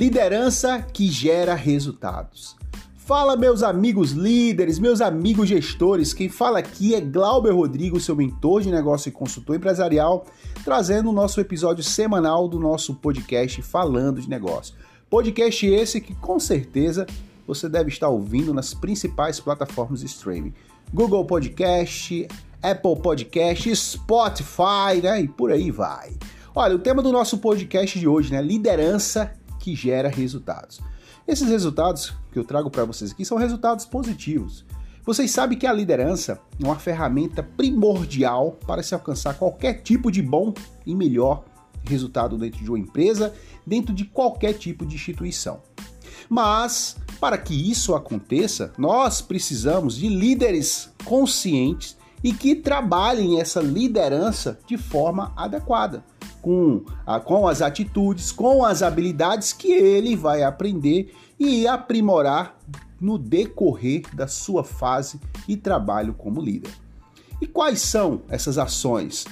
Liderança que gera resultados. Fala, meus amigos líderes, meus amigos gestores. Quem fala aqui é Glauber Rodrigo, seu mentor de negócio e consultor empresarial, trazendo o nosso episódio semanal do nosso podcast Falando de Negócio. Podcast esse que com certeza você deve estar ouvindo nas principais plataformas de streaming: Google Podcast, Apple Podcast, Spotify, né? E por aí vai. Olha, o tema do nosso podcast de hoje, né? Liderança que gera resultados. Esses resultados que eu trago para vocês aqui são resultados positivos. Vocês sabem que a liderança é uma ferramenta primordial para se alcançar qualquer tipo de bom e melhor resultado dentro de uma empresa, dentro de qualquer tipo de instituição. Mas, para que isso aconteça, nós precisamos de líderes conscientes e que trabalhem essa liderança de forma adequada com, a, com as atitudes, com as habilidades que ele vai aprender e aprimorar no decorrer da sua fase e trabalho como líder. E quais são essas ações?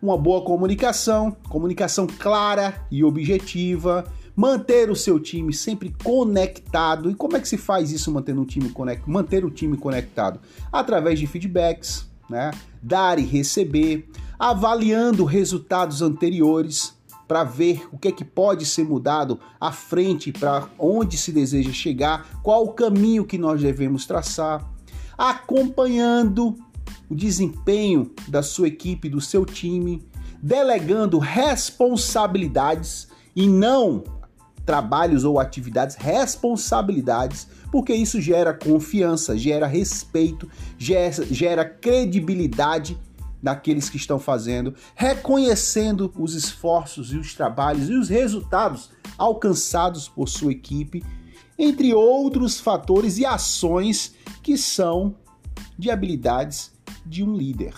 Uma boa comunicação, comunicação clara e objetiva, manter o seu time sempre conectado. E como é que se faz isso mantendo um time manter o time conectado? Através de feedbacks, né? Dar e receber, avaliando resultados anteriores para ver o que é que pode ser mudado à frente para onde se deseja chegar, qual o caminho que nós devemos traçar, acompanhando o desempenho da sua equipe, do seu time, delegando responsabilidades e não trabalhos ou atividades, responsabilidades, porque isso gera confiança, gera respeito, gera, gera credibilidade daqueles que estão fazendo, reconhecendo os esforços e os trabalhos e os resultados alcançados por sua equipe, entre outros fatores e ações que são de habilidades de um líder.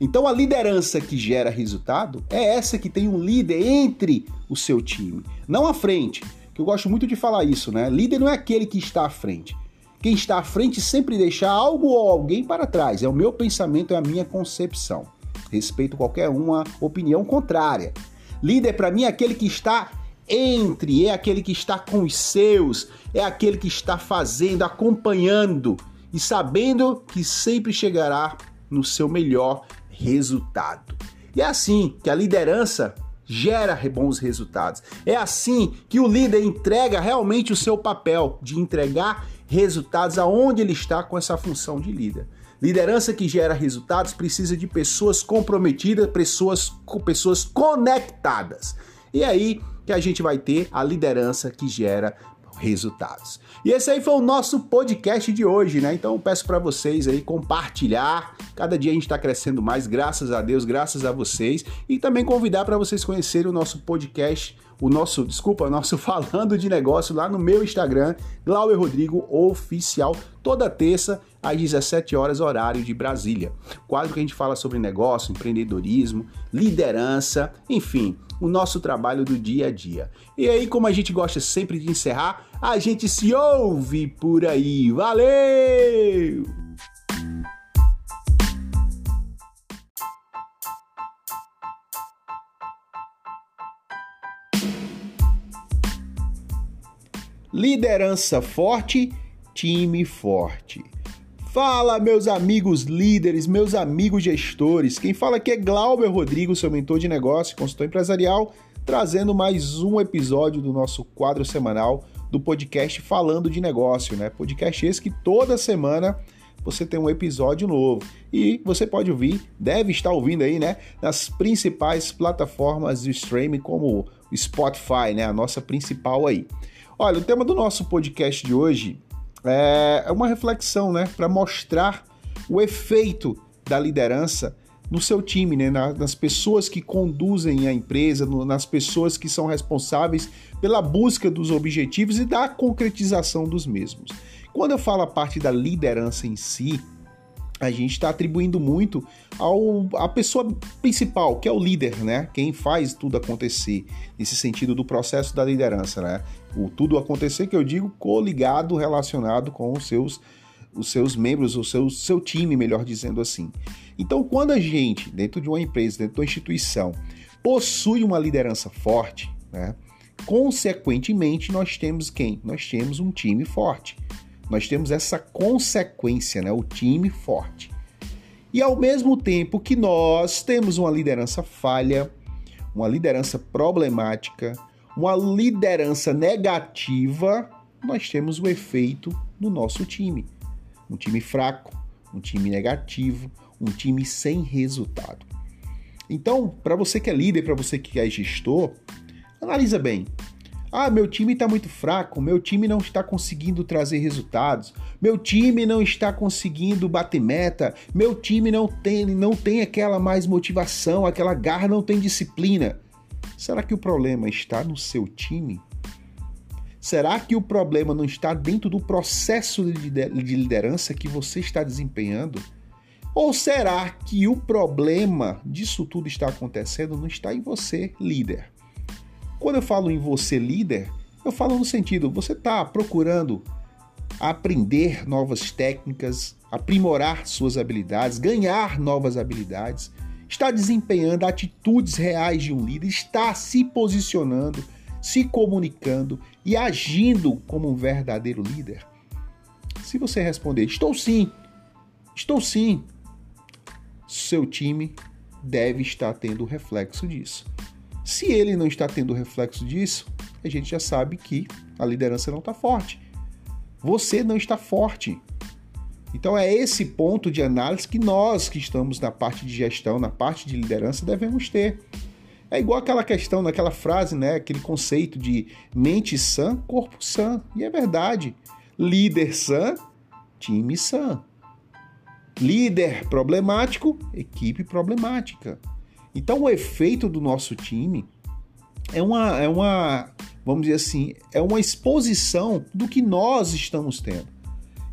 Então a liderança que gera resultado é essa que tem um líder entre o seu time, não à frente. Que eu gosto muito de falar isso, né? Líder não é aquele que está à frente quem está à frente sempre deixa algo ou alguém para trás. É o meu pensamento, é a minha concepção. Respeito qualquer uma opinião contrária. Líder para mim é aquele que está entre, é aquele que está com os seus, é aquele que está fazendo, acompanhando e sabendo que sempre chegará no seu melhor resultado. E é assim que a liderança gera bons resultados. É assim que o líder entrega realmente o seu papel de entregar resultados aonde ele está com essa função de líder. Liderança que gera resultados precisa de pessoas comprometidas, pessoas pessoas conectadas. E aí que a gente vai ter a liderança que gera resultados. E esse aí foi o nosso podcast de hoje, né? Então peço para vocês aí compartilhar. Cada dia a gente está crescendo mais, graças a Deus, graças a vocês, e também convidar para vocês conhecerem o nosso podcast o nosso, desculpa, nosso falando de negócio lá no meu Instagram, Glauber Rodrigo Oficial, toda terça às 17 horas, horário de Brasília. Quadro que a gente fala sobre negócio, empreendedorismo, liderança, enfim, o nosso trabalho do dia a dia. E aí, como a gente gosta sempre de encerrar, a gente se ouve por aí. Valeu! Liderança forte, time forte. Fala, meus amigos líderes, meus amigos gestores. Quem fala aqui é Glauber Rodrigo, seu mentor de negócio, consultor empresarial, trazendo mais um episódio do nosso quadro semanal do podcast Falando de Negócio, né? Podcast esse que toda semana você tem um episódio novo. E você pode ouvir, deve estar ouvindo aí, né? Nas principais plataformas de streaming, como o Spotify, né? A nossa principal aí. Olha, o tema do nosso podcast de hoje é uma reflexão, né, para mostrar o efeito da liderança no seu time, né, nas pessoas que conduzem a empresa, nas pessoas que são responsáveis pela busca dos objetivos e da concretização dos mesmos. Quando eu falo a parte da liderança em si, a gente está atribuindo muito ao a pessoa principal, que é o líder, né? Quem faz tudo acontecer, nesse sentido do processo da liderança, né? O tudo acontecer que eu digo coligado, relacionado com os seus os seus membros, o seu, seu time, melhor dizendo assim. Então, quando a gente, dentro de uma empresa, dentro de uma instituição, possui uma liderança forte, né? consequentemente, nós temos quem? Nós temos um time forte. Nós temos essa consequência, né? O time forte. E ao mesmo tempo que nós temos uma liderança falha, uma liderança problemática, uma liderança negativa, nós temos o efeito no nosso time. Um time fraco, um time negativo, um time sem resultado. Então, para você que é líder, para você que é gestor, analisa bem. Ah, meu time está muito fraco, meu time não está conseguindo trazer resultados, meu time não está conseguindo bater meta, meu time não tem, não tem aquela mais motivação, aquela garra, não tem disciplina. Será que o problema está no seu time? Será que o problema não está dentro do processo de liderança que você está desempenhando? Ou será que o problema disso tudo está acontecendo não está em você, líder? Quando eu falo em você, líder, eu falo no sentido, você está procurando aprender novas técnicas, aprimorar suas habilidades, ganhar novas habilidades, está desempenhando atitudes reais de um líder, está se posicionando, se comunicando e agindo como um verdadeiro líder? Se você responder, estou sim, estou sim, seu time deve estar tendo reflexo disso. Se ele não está tendo reflexo disso, a gente já sabe que a liderança não está forte. Você não está forte. Então é esse ponto de análise que nós que estamos na parte de gestão, na parte de liderança, devemos ter. É igual aquela questão, naquela frase, né? Aquele conceito de mente sã, corpo sã. E é verdade. Líder sã, time sã. Líder problemático, equipe problemática. Então o efeito do nosso time é uma, é uma, vamos dizer assim, é uma exposição do que nós estamos tendo.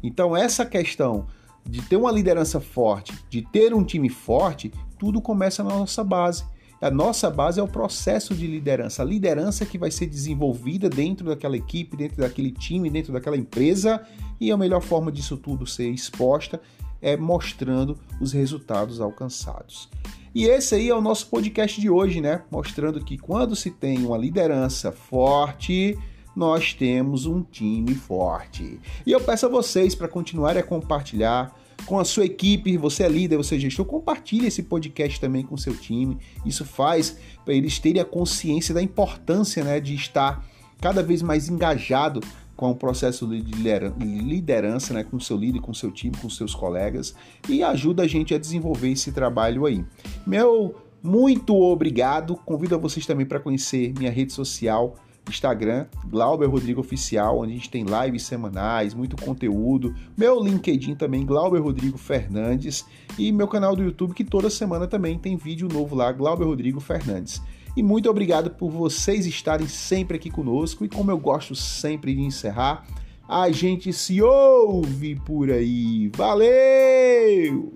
Então essa questão de ter uma liderança forte, de ter um time forte, tudo começa na nossa base. A nossa base é o processo de liderança, a liderança que vai ser desenvolvida dentro daquela equipe, dentro daquele time, dentro daquela empresa, e a melhor forma disso tudo ser exposta é mostrando os resultados alcançados. E esse aí é o nosso podcast de hoje, né? Mostrando que quando se tem uma liderança forte, nós temos um time forte. E eu peço a vocês para continuarem a compartilhar com a sua equipe, você é líder, você é gestor, compartilhe esse podcast também com seu time. Isso faz para eles terem a consciência da importância né, de estar cada vez mais engajado com o processo de liderança, né, com seu líder, com seu time, com seus colegas e ajuda a gente a desenvolver esse trabalho aí. Meu muito obrigado. Convido a vocês também para conhecer minha rede social, Instagram, Glauber Rodrigo Oficial, onde a gente tem lives semanais, muito conteúdo. Meu LinkedIn também, Glauber Rodrigo Fernandes. E meu canal do YouTube, que toda semana também tem vídeo novo lá, Glauber Rodrigo Fernandes. E muito obrigado por vocês estarem sempre aqui conosco. E como eu gosto sempre de encerrar, a gente se ouve por aí. Valeu!